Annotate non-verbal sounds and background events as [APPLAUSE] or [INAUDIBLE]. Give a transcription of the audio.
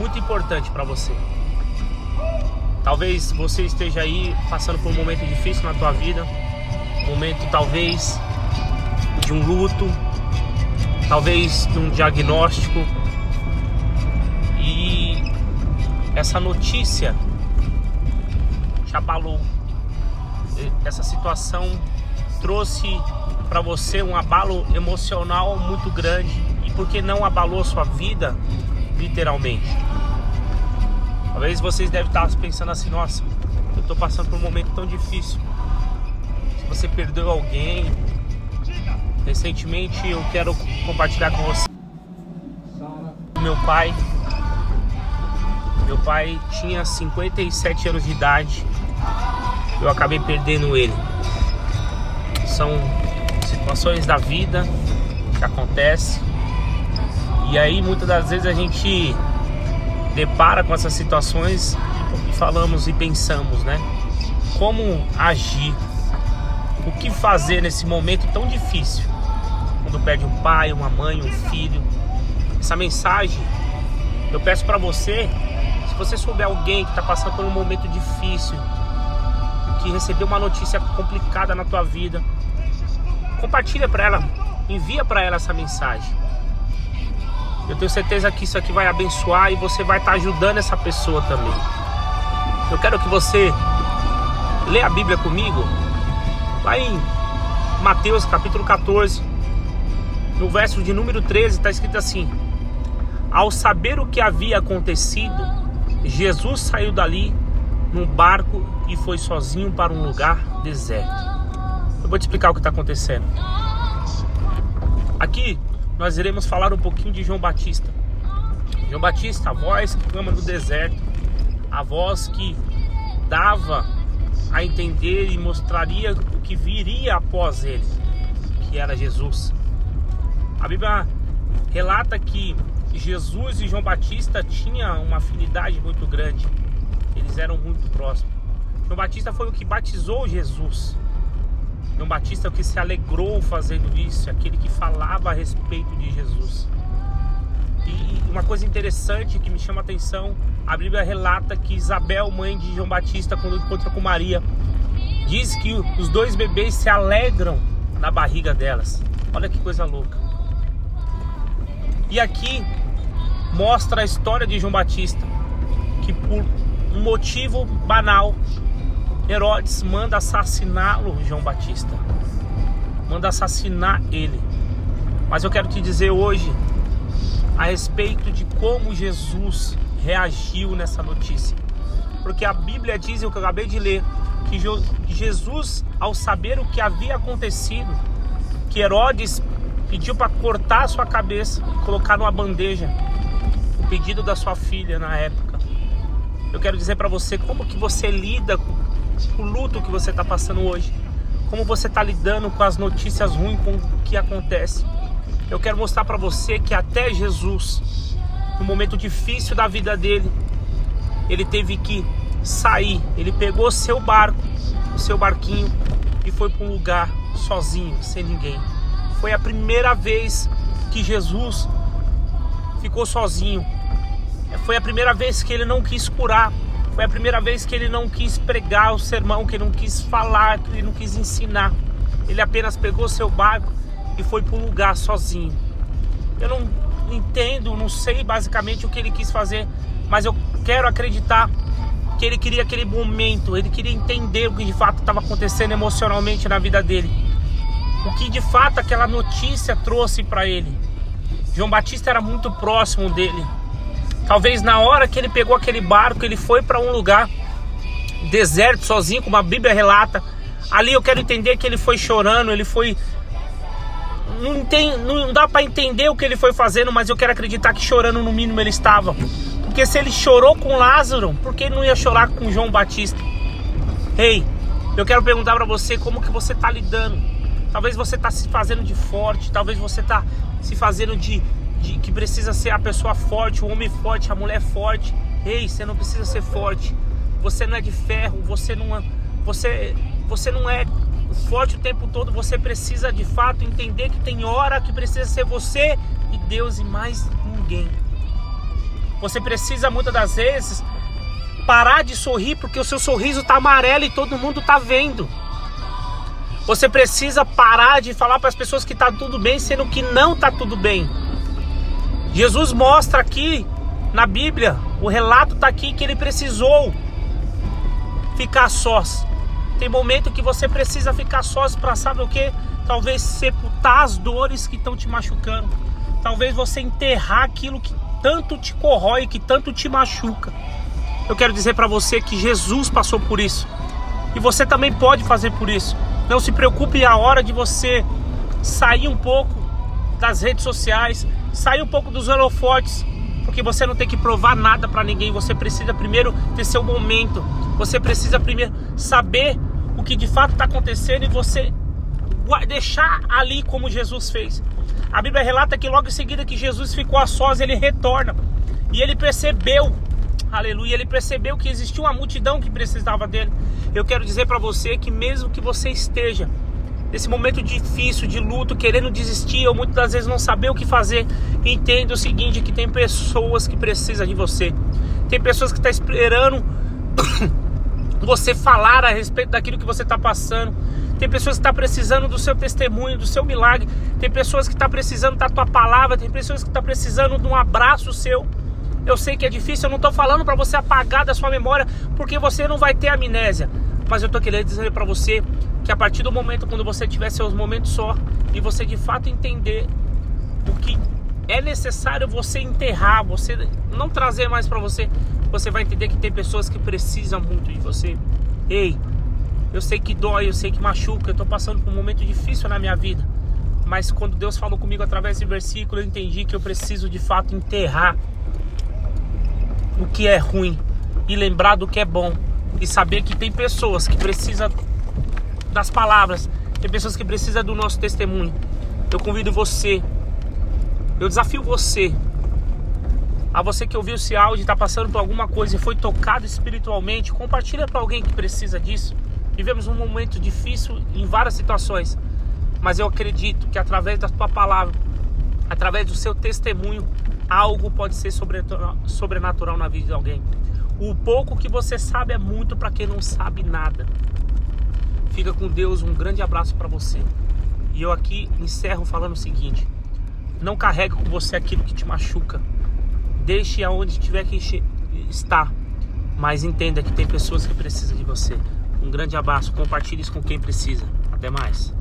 muito importante para você. Talvez você esteja aí passando por um momento difícil na tua vida, um momento talvez de um luto, talvez de um diagnóstico. E essa notícia te abalou. Essa situação trouxe para você um abalo emocional muito grande e porque não abalou sua vida literalmente. Talvez vocês devem estar pensando assim, nossa, eu estou passando por um momento tão difícil. Se você perdeu alguém, recentemente eu quero compartilhar com você. Meu pai, meu pai tinha 57 anos de idade. Eu acabei perdendo ele. São situações da vida que acontecem. E aí muitas das vezes a gente depara com essas situações e falamos e pensamos, né? Como agir? O que fazer nesse momento tão difícil? Quando perde um pai, uma mãe, um filho. Essa mensagem eu peço para você, se você souber alguém que está passando por um momento difícil, que recebeu uma notícia complicada na tua vida, compartilha para ela, envia para ela essa mensagem. Eu tenho certeza que isso aqui vai abençoar e você vai estar tá ajudando essa pessoa também. Eu quero que você leia a Bíblia comigo, lá em Mateus capítulo 14, no verso de número 13, está escrito assim: Ao saber o que havia acontecido, Jesus saiu dali num barco e foi sozinho para um lugar deserto. Eu vou te explicar o que está acontecendo. Aqui nós iremos falar um pouquinho de João Batista. João Batista, a voz que clama no deserto, a voz que dava a entender e mostraria o que viria após ele, que era Jesus. A Bíblia relata que Jesus e João Batista tinham uma afinidade muito grande. Eles eram muito próximos. João Batista foi o que batizou Jesus. João Batista é o que se alegrou fazendo isso, aquele que falava a respeito de Jesus. E uma coisa interessante que me chama a atenção, a Bíblia relata que Isabel, mãe de João Batista, quando encontra com Maria, diz que os dois bebês se alegram na barriga delas. Olha que coisa louca. E aqui mostra a história de João Batista, que por um motivo banal Herodes manda assassiná-lo, João Batista. Manda assassinar ele. Mas eu quero te dizer hoje a respeito de como Jesus reagiu nessa notícia. Porque a Bíblia diz, o que eu acabei de ler, que Jesus, ao saber o que havia acontecido, que Herodes pediu para cortar a sua cabeça e colocar numa bandeja o pedido da sua filha na época. Eu quero dizer para você como que você lida com o luto que você está passando hoje, como você está lidando com as notícias ruins com o que acontece. Eu quero mostrar para você que até Jesus, no momento difícil da vida dele, ele teve que sair. Ele pegou seu barco, o seu barquinho e foi para um lugar sozinho, sem ninguém. Foi a primeira vez que Jesus ficou sozinho. Foi a primeira vez que ele não quis curar foi a primeira vez que ele não quis pregar o sermão, que ele não quis falar, que ele não quis ensinar. Ele apenas pegou seu barco e foi para um lugar sozinho. Eu não entendo, não sei basicamente o que ele quis fazer, mas eu quero acreditar que ele queria aquele momento, ele queria entender o que de fato estava acontecendo emocionalmente na vida dele. O que de fato aquela notícia trouxe para ele. João Batista era muito próximo dele. Talvez na hora que ele pegou aquele barco, ele foi para um lugar deserto sozinho, como a Bíblia relata. Ali eu quero entender que ele foi chorando, ele foi não tem, não dá para entender o que ele foi fazendo, mas eu quero acreditar que chorando no mínimo ele estava. Porque se ele chorou com Lázaro, por que ele não ia chorar com João Batista? Ei, hey, eu quero perguntar para você como que você está lidando. Talvez você está se fazendo de forte, talvez você está se fazendo de de que precisa ser a pessoa forte, o homem forte, a mulher forte. Ei, você não precisa ser forte. Você não é de ferro, você não é, você você não é forte o tempo todo, você precisa de fato entender que tem hora que precisa ser você e Deus e mais ninguém. Você precisa muitas das vezes parar de sorrir porque o seu sorriso tá amarelo e todo mundo tá vendo. Você precisa parar de falar para as pessoas que tá tudo bem, sendo que não tá tudo bem. Jesus mostra aqui na Bíblia, o relato tá aqui que ele precisou ficar sós. Tem momento que você precisa ficar sós para saber o que? Talvez sepultar as dores que estão te machucando. Talvez você enterrar aquilo que tanto te corrói, que tanto te machuca. Eu quero dizer para você que Jesus passou por isso. E você também pode fazer por isso. Não se preocupe a hora de você sair um pouco das redes sociais, sair um pouco dos holofotes, porque você não tem que provar nada para ninguém. Você precisa primeiro ter seu momento. Você precisa primeiro saber o que de fato está acontecendo e você deixar ali como Jesus fez. A Bíblia relata que logo em seguida que Jesus ficou a sós, ele retorna. E ele percebeu, aleluia, ele percebeu que existia uma multidão que precisava dele. Eu quero dizer para você que mesmo que você esteja nesse momento difícil de luto, querendo desistir ou muitas das vezes não saber o que fazer, entenda o seguinte, que tem pessoas que precisam de você. Tem pessoas que estão tá esperando [COUGHS] você falar a respeito daquilo que você está passando. Tem pessoas que estão tá precisando do seu testemunho, do seu milagre. Tem pessoas que estão tá precisando da tua palavra. Tem pessoas que estão precisando de um abraço seu. Eu sei que é difícil, eu não estou falando para você apagar da sua memória, porque você não vai ter amnésia. Mas eu estou querendo dizer para você que a partir do momento quando você tiver seus momentos só e você de fato entender o que é necessário você enterrar, você não trazer mais para você, você vai entender que tem pessoas que precisam muito de você. Ei, eu sei que dói, eu sei que machuca, eu estou passando por um momento difícil na minha vida. Mas quando Deus falou comigo através desse versículo, eu entendi que eu preciso de fato enterrar o que é ruim e lembrar do que é bom e saber que tem pessoas que precisam das palavras, tem pessoas que precisam do nosso testemunho. Eu convido você, eu desafio você a você que ouviu esse áudio está passando por alguma coisa e foi tocado espiritualmente, compartilha para alguém que precisa disso. Vivemos um momento difícil em várias situações, mas eu acredito que através da tua palavra, através do seu testemunho, algo pode ser sobrenatural na vida de alguém. O pouco que você sabe é muito para quem não sabe nada. Fica com Deus, um grande abraço para você. E eu aqui encerro falando o seguinte: não carregue com você aquilo que te machuca Deixe aonde tiver que estar, mas entenda que tem pessoas que precisam de você. Um grande abraço, compartilhe isso com quem precisa. Até mais.